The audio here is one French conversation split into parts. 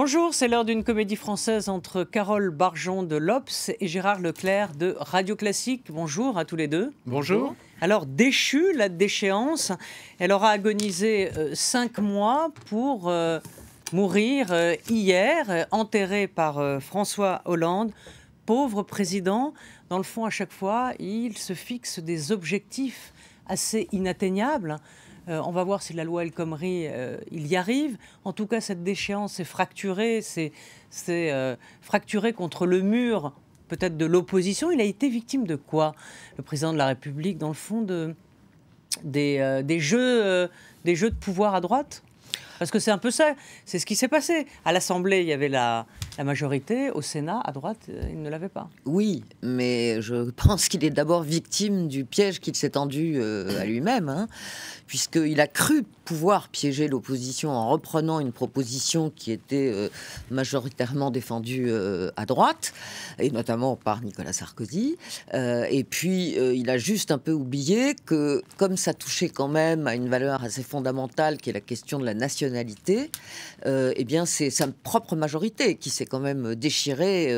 Bonjour, c'est l'heure d'une comédie française entre Carole Barjon de l'Obs et Gérard Leclerc de Radio Classique. Bonjour à tous les deux. Bonjour. Alors, déchue, la déchéance, elle aura agonisé euh, cinq mois pour euh, mourir euh, hier, enterrée par François Hollande. Pauvre président, dans le fond, à chaque fois, il se fixe des objectifs assez inatteignables. Euh, on va voir si la loi El Khomri, euh, il y arrive. En tout cas, cette déchéance est fracturée, c'est euh, fracturé contre le mur peut-être de l'opposition. Il a été victime de quoi? Le président de la République, dans le fond, de, des, jeux, des jeux de pouvoir à droite? Parce que c'est un peu ça, c'est ce qui s'est passé. À l'Assemblée, il y avait la, majorité, au Sénat, à droite, il ne l'avait pas. Oui, mais je pense qu'il est d'abord victime du piège qu'il s'est tendu à lui-même. Hein puisqu'il a cru pouvoir piéger l'opposition en reprenant une proposition qui était euh, majoritairement défendue euh, à droite, et notamment par Nicolas Sarkozy. Euh, et puis, il a juste un peu oublié que, comme ça touchait quand même à une valeur assez fondamentale, qui est la question de la nationalité, eh bien, c'est sa propre majorité qui s'est quand même déchirée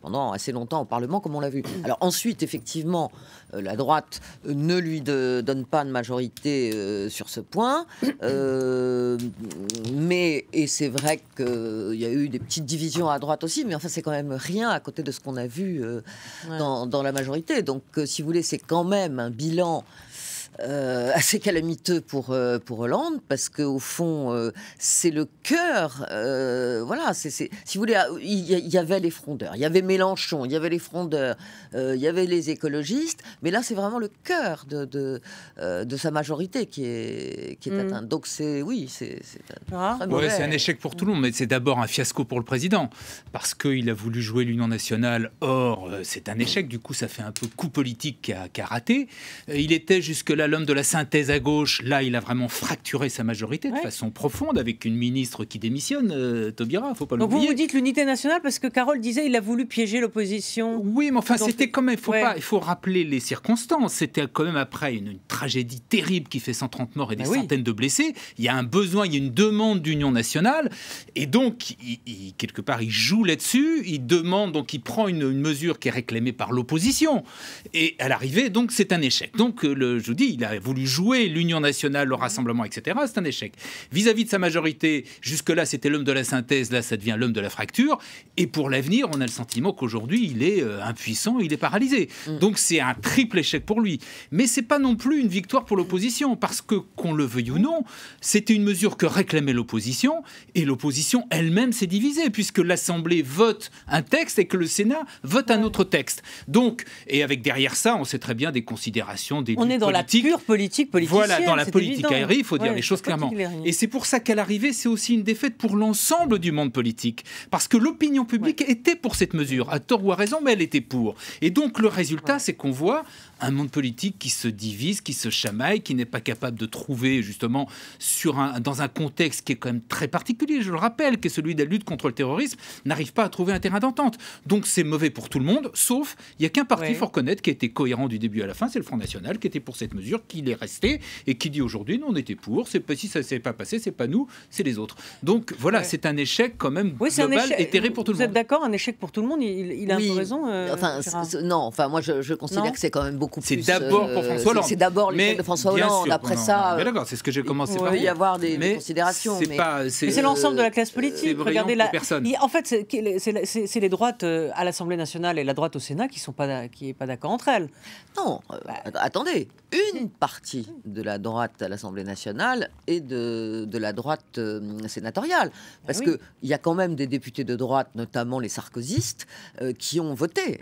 pendant assez longtemps au Parlement, comme on l'a vu. Alors ensuite, effectivement, la droite ne lui donne pas de majorité sur ce point. Euh, mais, et c'est vrai qu'il y a eu des petites divisions à droite aussi, mais enfin, c'est quand même rien à côté de ce qu'on a vu euh, dans, dans, la majorité. Donc, euh, si vous voulez, c'est quand même un bilan euh, assez calamiteux pour, euh, pour Hollande, parce qu'au fond, euh, c'est le cœur. voilà, c'est, si vous voulez, il y, avait les frondeurs, il y avait Mélenchon, il y avait les frondeurs, il y avait les écologistes, mais là, c'est vraiment le cœur de, de, de, sa majorité qui est, qui est mm. atteint. Donc, c'est, oui, c'est, ah. c'est un échec pour tout le monde, mais c'est d'abord un fiasco pour le président, parce qu'il a voulu jouer l'Union nationale. Or, c'est un échec, du coup, ça fait un peu coup politique qui a, qui a raté. Il était jusque-là l'homme de la synthèse à gauche, là, il a vraiment fracturé sa majorité de façon profonde avec une ministre qui démissionne, euh, Taubira, faut pas l'oublier. Donc vous vous dites l'unité nationale parce que Carole disait il a voulu piéger l'opposition. Oui, mais enfin, c'était quand même, il faut, pas, il faut rappeler les circonstances. C'était quand même après une, tragédie terrible qui fait 130 morts et des bah centaines de blessés. Il y a un besoin, il y a une demande d'union nationale. Et donc, il, quelque part, il joue là-dessus. Il demande, donc il prend une, une mesure qui est réclamée par l'opposition. Et à l'arrivée, donc, c'est un échec. Donc, le, je vous dis, il a voulu jouer l'Union nationale, le rassemblement, etc. C'est un échec. Vis-à-vis de sa majorité, jusque-là, c'était l'homme de la synthèse, là, ça devient l'homme de la fracture. Et pour l'avenir, on a le sentiment qu'aujourd'hui, il est euh, impuissant, il est paralysé. Mm. Donc c'est un triple échec pour lui. Mais c'est pas non plus une victoire pour l'opposition, parce que, qu'on le veuille ou non, c'était une mesure que réclamait l'opposition, et l'opposition elle-même s'est divisée, puisque l'Assemblée vote un texte et que le Sénat vote un autre texte. Donc, et avec derrière ça, on sait très bien des considérations, des On est dans la pure politique Voilà, dans la politique aérienne, il faut dire les choses clairement. Et c'est pour ça qu'à l'arrivée, c'est aussi une défaite pour l'ensemble du monde politique. Parce que l'opinion publique était pour cette mesure, à tort ou à raison, mais elle était pour. Et donc le résultat, c'est qu'on voit un monde politique qui se divise, qui se chamaille, qui n'est pas capable de trouver justement sur un, dans un contexte qui est quand même très particulier, je le rappelle, qui est celui de la lutte contre le terrorisme, n'arrive pas à trouver un terrain d'entente. Donc c'est mauvais pour tout le monde, sauf il n'y a qu'un parti, il faut reconnaître, qui a été cohérent du début à la fin, c'est le Front National, qui était pour cette mesure, qui est resté et qui dit aujourd'hui, nous on était pour, c'est pas si ça s'est pas passé, c'est pas nous, c'est les autres. Donc voilà, c'est un échec quand même oui, global et terrible pour tout le monde. Vous êtes d'accord, un échec pour tout le monde, il, a un peu raison. Euh, enfin, non, enfin moi je, je considère que c'est quand même beaucoup c'est d'abord pour François Hollande. C'est d'abord l'échec de François Hollande. Après ça, euh, d'accord, c'est ce que j'ai commencé par. Il peut y avoir des, considérations. C'est c'est l'ensemble de la classe politique. Regardez la. En fait, c'est les droites euh, à l'Assemblée nationale et la droite au Sénat qui sont pas qui est pas d'accord entre elles. Non, euh, bah, attendez, une partie de la droite à l'Assemblée nationale et de, de la droite sénatoriale, ah parce que il y a quand même des députés de droite, notamment les sarkozystes, qui ont voté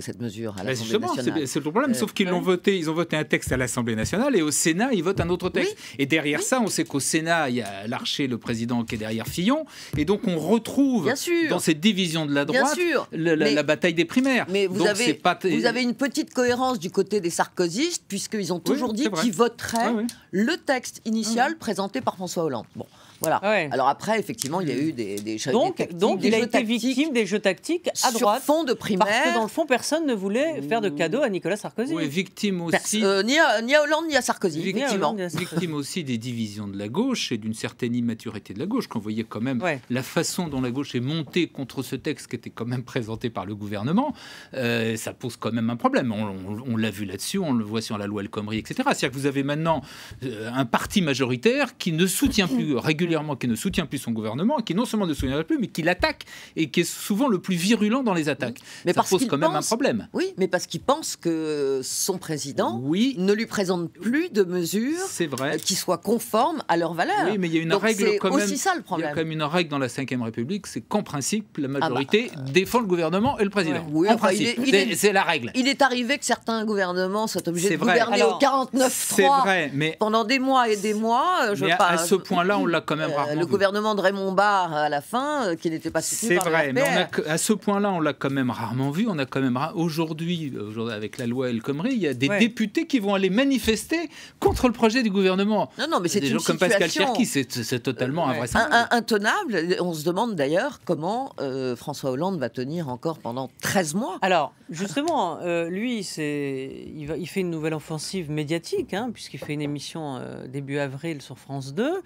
cette mesure à l'Assemblée nationale. C'est le problème, sauf qu'ils l'ont voté, ils ont voté un texte à l'Assemblée nationale et au Sénat, ils votent un autre texte. Et derrière ça, on sait qu'au Sénat, il y a Larcher, le président, qui est derrière Fillon. Et donc, on retrouve dans cette division de la droite la, bataille des primaires. Mais vous, avez, vous avez une petite cohérence du côté des sarkozystes, puisqu'ils ont toujours dit qu'ils voteraient le texte initial présenté par François Hollande. Bon. Voilà. Alors après, effectivement, il y a eu des, des donc, des donc il a été victime des jeux tactiques à droite. fond de primaire. Parce que dans le fond, personne ne voulait faire de cadeau à Nicolas Sarkozy. Oui, victime aussi. Euh, ni, à, ni, à, Hollande ni à Sarkozy. Victime, victime aussi des divisions de la gauche et d'une certaine immaturité de la gauche. Quand vous voyez quand même la façon dont la gauche est montée contre ce texte qui était quand même présenté par le gouvernement, euh, ça pose quand même un problème. On, l'a vu là-dessus, on le voit sur la loi El Khomri, etc. C'est-à-dire que vous avez maintenant euh, un parti majoritaire qui ne soutient plus régulièrement, qui ne soutient plus son gouvernement, qui non seulement ne soutient plus, mais qui l'attaque et qui est souvent le plus virulent dans les attaques. Mais ça pose quand même un problème. Oui, mais parce qu'il pense que son président oui. ne lui présente plus de mesures vrai. qui soient conformes à leurs valeurs. Oui, mais il y a une règle quand même. ça le problème. Il y a quand même une règle dans la Ve République, c'est qu'en principe, la majorité ah bah, défend le gouvernement et le président. Oui, en principe, c'est la règle. Il est arrivé que certains gouvernements soient obligés de gouverner au 49-3 mais pendant des mois et des mois. Je mais à, ce point-là, on l'a quand même euh, rarement Le gouvernement de Raymond Barre, à la fin, euh, qui n'était pas soutenu par C'est vrai, mais à ce point-là, on l'a quand même rarement vu. On a quand même aujourd'hui, avec la loi El Khomri, il y a des députés qui vont aller manifester contre le projet du gouvernement. Non, non, mais c'est des gens comme Pascal Cherki, c'est totalement invraisemblable. intenable. On se demande d'ailleurs comment euh, François Hollande va tenir encore pendant 13 mois. Alors, justement, lui, il, il fait une nouvelle offensive médiatique, hein, puisqu'il fait une émission début avril sur France 2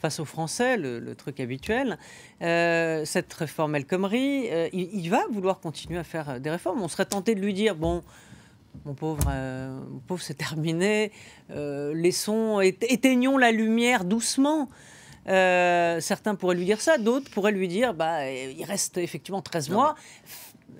face aux Français, le, truc habituel. Euh, cette réforme El Khomri, euh, il, va vouloir continuer à faire des réformes. On serait tenté de lui dire bon, mon pauvre, euh, pauvre, c'est terminé. laissons, éteignons la lumière doucement. certains pourraient lui dire ça, d'autres pourraient lui dire bah, il reste effectivement 13 mois.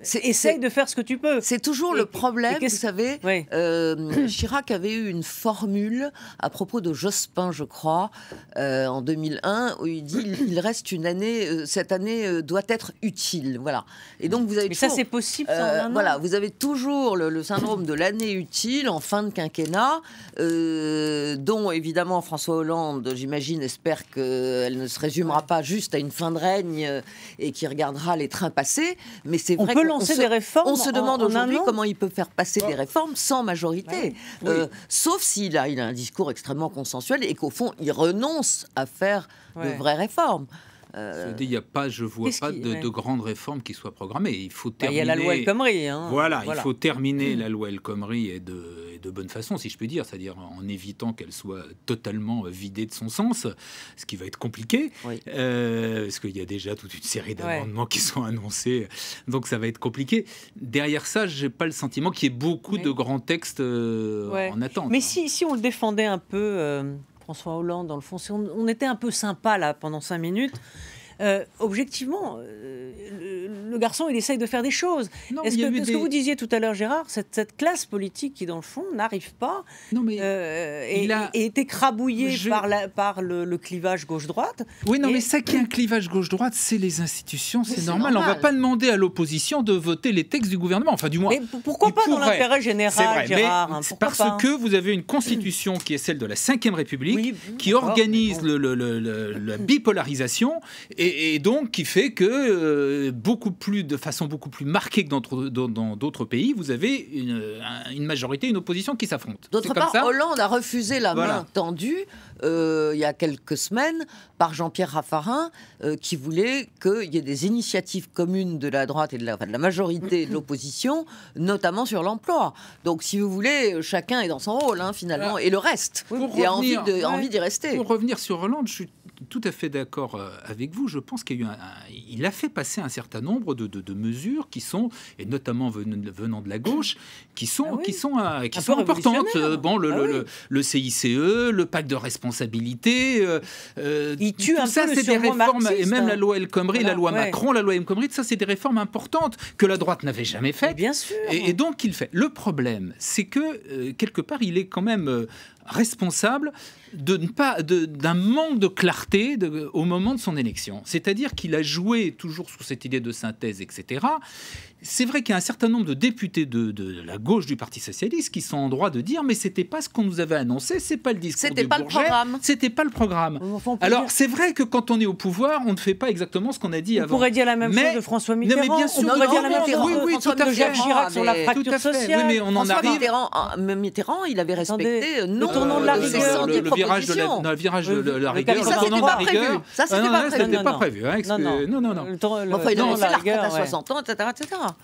Essaye de faire ce que tu peux. C'est toujours le problème, vous savez. Euh, Chirac avait eu une formule à propos de Jospin, je crois, euh, en 2001, où il dit il reste une année, euh, cette année doit être utile. Voilà. Et donc vous avez. Mais ça, c'est possible. voilà, vous avez toujours le, syndrome de l'année utile en fin de quinquennat, dont évidemment François Hollande, j'imagine, espère qu'elle ne se résumera pas juste à une fin de règne et qui regardera les trains passer. Mais c'est vrai lancer des réformes. On se demande aujourd'hui comment il peut faire passer des réformes sans majorité. Euh, sauf s'il a, il a un discours extrêmement consensuel et qu'au fond, il renonce à faire de vraies réformes. Euh... Il y a pas, je vois pas de, grandes réformes qui soient programmées. Il faut terminer. Bah, il y a la loi El Khomri. Hein. Voilà, il faut terminer la loi El Khomri et de, de bonne façon, si je puis dire, c'est-à-dire en évitant qu'elle soit totalement vidée de son sens, ce qui va être compliqué, euh, parce qu'il y a déjà toute une série d'amendements qui sont annoncés, donc ça va être compliqué. Derrière ça, j'ai pas le sentiment qu'il y ait beaucoup de grands textes euh, en attente. Mais si, si on le défendait un peu. François Hollande, dans le fond, on, était un peu sympa là pendant cinq minutes, euh, objectivement, euh, le, garçon, il essaye de faire des choses. Est-ce que, ce que vous disiez tout à l'heure, Gérard, cette, cette, classe politique qui, dans le fond, n'arrive pas non, mais euh, et, a... et, écrabouillée par, la, par le, clivage gauche-droite. Oui, non, mais ça qui est un clivage gauche-droite, c'est les institutions, c'est normal. On ne va pas demander à l'opposition de voter les textes du gouvernement. Enfin, du moins. Mais pourquoi pas dans l'intérêt général, Gérard hein, Parce que vous avez une constitution qui est celle de la Ve République, qui organise le, la bipolarisation et et, donc qui fait que euh, beaucoup plus, de façon beaucoup plus marquée que dans d'autres pays, vous avez une, majorité, une opposition qui s'affrontent. D'autre part, Hollande a refusé la main tendue euh, il y a quelques semaines par Jean-Pierre Raffarin, euh, qui voulait qu'il y ait des initiatives communes de la droite et de la, de la majorité de l'opposition, notamment sur l'emploi. Donc, si vous voulez, chacun est dans son rôle, hein, finalement, et le reste. et a envie d'y rester. Pour revenir sur Hollande, je suis tout à fait d'accord euh, avec vous. Je pense qu'il a, il a fait passer un certain nombre de, mesures qui sont, et notamment venant de la gauche, qui sont, ah qui sont, euh, qui sont importantes. Euh, bon, le, ah le, CICE, le pacte de responsabilité. il tue un ça, c'est des réformes, et même la loi El Khomri, la loi Macron, la loi El Khomri, ça, c'est des réformes importantes que la droite n'avait jamais faites. Bien sûr. Et, et, donc, il fait. Le problème, c'est que quelque part, il est quand même responsable de ne d'un manque de clarté au moment de son élection. C'est-à-dire qu'il a joué toujours sur cette idée de synthèse, etc c'est vrai qu'il y a un certain nombre de députés de, la gauche du Parti socialiste qui sont en droit de dire mais c'était pas ce qu'on nous avait annoncé, c'est pas le discours C'était pas le programme. C'était pas le programme. Alors c'est vrai que quand on est au pouvoir, on ne fait pas exactement ce qu'on a dit on avant. On pourrait dire la même chose de François Mitterrand. mais bien sûr, on pourrait dire la même chose oui, tout à fait. Jacques Chirac sur la fracture sociale. Oui, mais on en François arrive. Mitterrand, Mitterrand, il avait respecté non tournant de la rigueur. Le virage de la, virage de la rigueur. Ça, c'était pas prévu. Ça, c'était pas prévu. Non, non, non. Enfin, il a fait la retraite à 60 ans, etc. 아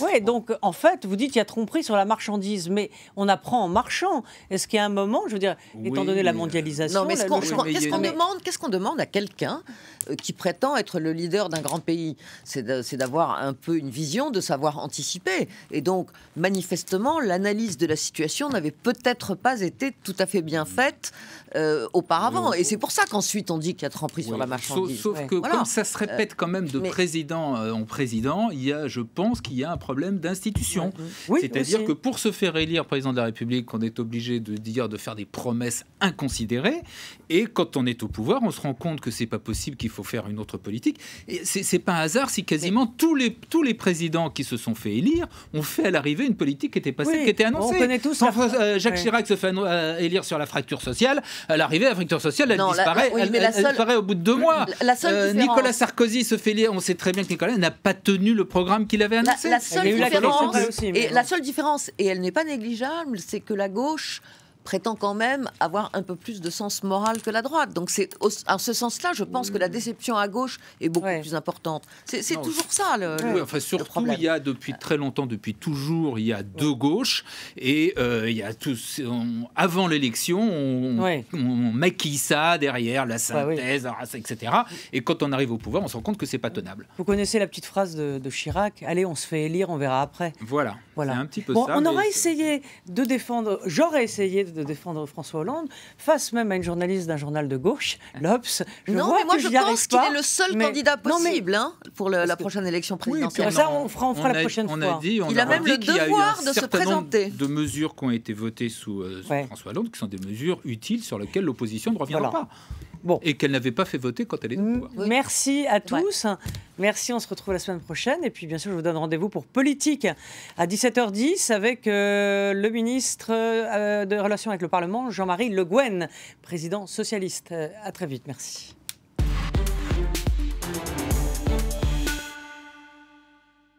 Oui, donc en fait, vous dites qu'il y a tromperie sur la marchandise, mais on apprend en marchant. Est-ce qu'il y a un moment, je veux dire, étant donné la mondialisation, non, mais qu'est-ce qu'on demande Qu'est-ce qu'on demande à quelqu'un euh, qui prétend être le leader d'un grand pays? C'est d'avoir un peu une vision, de savoir anticiper. Et donc, manifestement, l'analyse de la situation n'avait peut-être pas été tout à fait bien faite euh, auparavant. Et c'est pour ça qu'ensuite on dit qu'il y a tremperie sur la marchandise. Sauf, que comme ça se répète quand même de président en président, il y a, je pense qu'il y a un problème d'institution. C'est-à-dire que pour se faire élire président de la République, on est obligé de dire de faire des promesses inconsidérées. Et quand on est au pouvoir, on se rend compte que c'est pas possible, qu'il faut faire une autre politique. Et c'est pas un hasard si quasiment tous les tous les présidents qui se sont fait élire ont fait à l'arrivée une politique qui était passée, qui était annoncée. On connaît tous. Euh, Jacques Chirac se fait euh, élire sur la fracture sociale. À l'arrivée, la fracture sociale, elle disparaît. elle, disparaît au bout de deux mois. Euh, Nicolas Sarkozy se fait élire. On sait très bien que Nicolas n'a pas tenu le programme qu'il avait annoncé. La, seule différence, et la seule différence, et elle n'est pas négligeable, c'est que la gauche prétend quand même avoir un peu plus de sens moral que la droite. Donc c'est en ce sens-là, je pense que la déception à gauche est beaucoup plus importante. C'est toujours ça le, oui, enfin, surtout, il y a depuis très longtemps, depuis toujours, il y a deux gauches et euh, il y a tous. avant l'élection, on, maquille ça derrière la synthèse, etc. Et quand on arrive au pouvoir, on se rend compte que c'est pas tenable. Vous connaissez la petite phrase de, Chirac Allez, on se fait élire, on verra après. Voilà. Voilà. Un petit peu ça, on aura essayé de défendre. J'aurais essayé de défendre François Hollande, face même à une journaliste d'un journal de gauche, l'Obs. Non, mais moi je pense qu'il est le seul candidat possible hein, pour la prochaine élection présidentielle. ça, on fera, on fera la prochaine on fois. A dit, on il a, même le devoir de se présenter. De mesures qui ont été votées sous, euh, François Hollande, qui sont des mesures utiles sur lesquelles l'opposition ne reviendra pas. Bon. Et qu'elle n'avait pas fait voter quand elle est au pouvoir. Merci à tous. Merci, on se retrouve la semaine prochaine. Et puis, bien sûr, je vous donne rendez-vous pour Politique à 17h10 avec euh, le ministre euh, de Relations avec le Parlement, Jean-Marie Le Guen, président socialiste. Euh, à très vite. Merci.